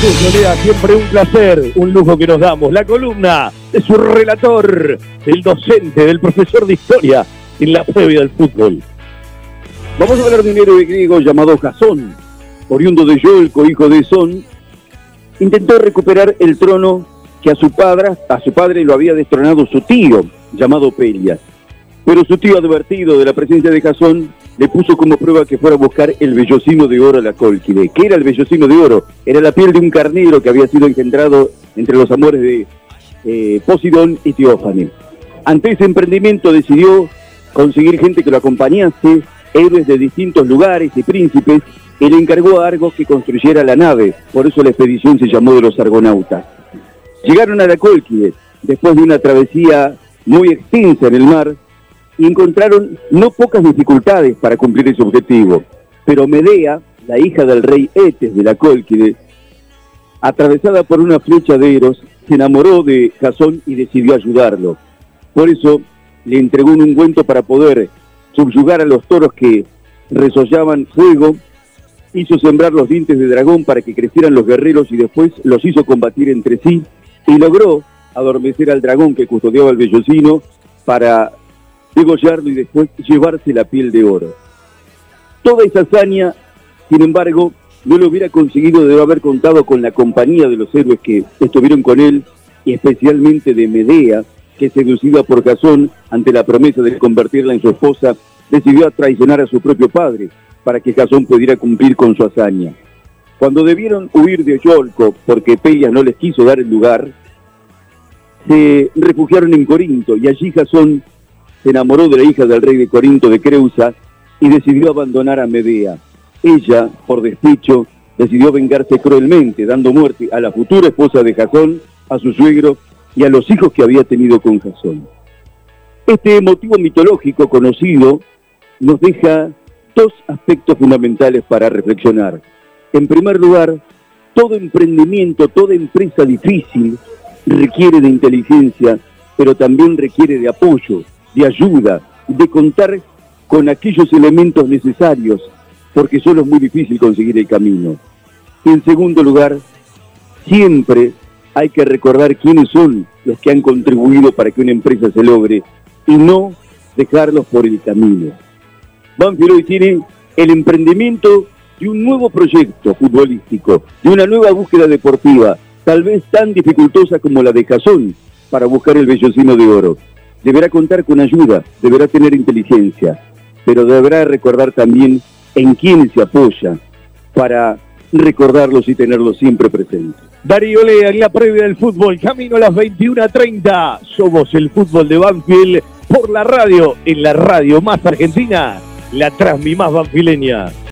Olea, siempre un placer, un lujo que nos damos. La columna de su relator, el docente, del profesor de historia en la previa del fútbol. Vamos a hablar de un héroe griego llamado Jasón, oriundo de Yolco, hijo de Son. Intentó recuperar el trono que a su padre, a su padre lo había destronado su tío, llamado Pelias. Pero su tío, advertido de la presencia de Jasón, le puso como prueba que fuera a buscar el vellocino de oro a la Colquide. ¿Qué era el vellocino de oro? Era la piel de un carnero que había sido engendrado entre los amores de eh, Posidón y Teófane. Ante ese emprendimiento decidió conseguir gente que lo acompañase, héroes de distintos lugares y príncipes, y le encargó a Argos que construyera la nave. Por eso la expedición se llamó de los Argonautas. Llegaron a la Colquide, después de una travesía muy extensa en el mar, y encontraron no pocas dificultades para cumplir ese objetivo. Pero Medea, la hija del rey Etes de la Cólquide, atravesada por una flecha de Eros, se enamoró de Jasón y decidió ayudarlo. Por eso le entregó un ungüento para poder subyugar a los toros que resollaban fuego, hizo sembrar los dientes de dragón para que crecieran los guerreros y después los hizo combatir entre sí y logró adormecer al dragón que custodiaba el vellocino para degollarlo y después llevarse la piel de oro. Toda esa hazaña, sin embargo, no lo hubiera conseguido de haber contado con la compañía de los héroes que estuvieron con él, especialmente de Medea, que seducida por Jasón ante la promesa de convertirla en su esposa, decidió traicionar a su propio padre para que Jasón pudiera cumplir con su hazaña. Cuando debieron huir de Yolco porque Pelias no les quiso dar el lugar, se refugiaron en Corinto y allí Jasón se enamoró de la hija del rey de Corinto de Creusa y decidió abandonar a Medea. Ella, por despecho, decidió vengarse cruelmente, dando muerte a la futura esposa de Jasón, a su suegro y a los hijos que había tenido con Jasón. Este motivo mitológico conocido nos deja dos aspectos fundamentales para reflexionar. En primer lugar, todo emprendimiento, toda empresa difícil requiere de inteligencia, pero también requiere de apoyo, de ayuda, de contar con aquellos elementos necesarios, porque solo es muy difícil conseguir el camino. En segundo lugar, siempre hay que recordar quiénes son los que han contribuido para que una empresa se logre y no dejarlos por el camino. Banfield hoy tiene el emprendimiento de un nuevo proyecto futbolístico, de una nueva búsqueda deportiva, tal vez tan dificultosa como la de Cazón, para buscar el vellocino de oro deberá contar con ayuda, deberá tener inteligencia, pero deberá recordar también en quién se apoya para recordarlos y tenerlos siempre presentes. Darío Lea en la previa del fútbol, camino a las 21.30. Somos el fútbol de Banfield por la radio, en la radio más argentina, la transmi más banfileña.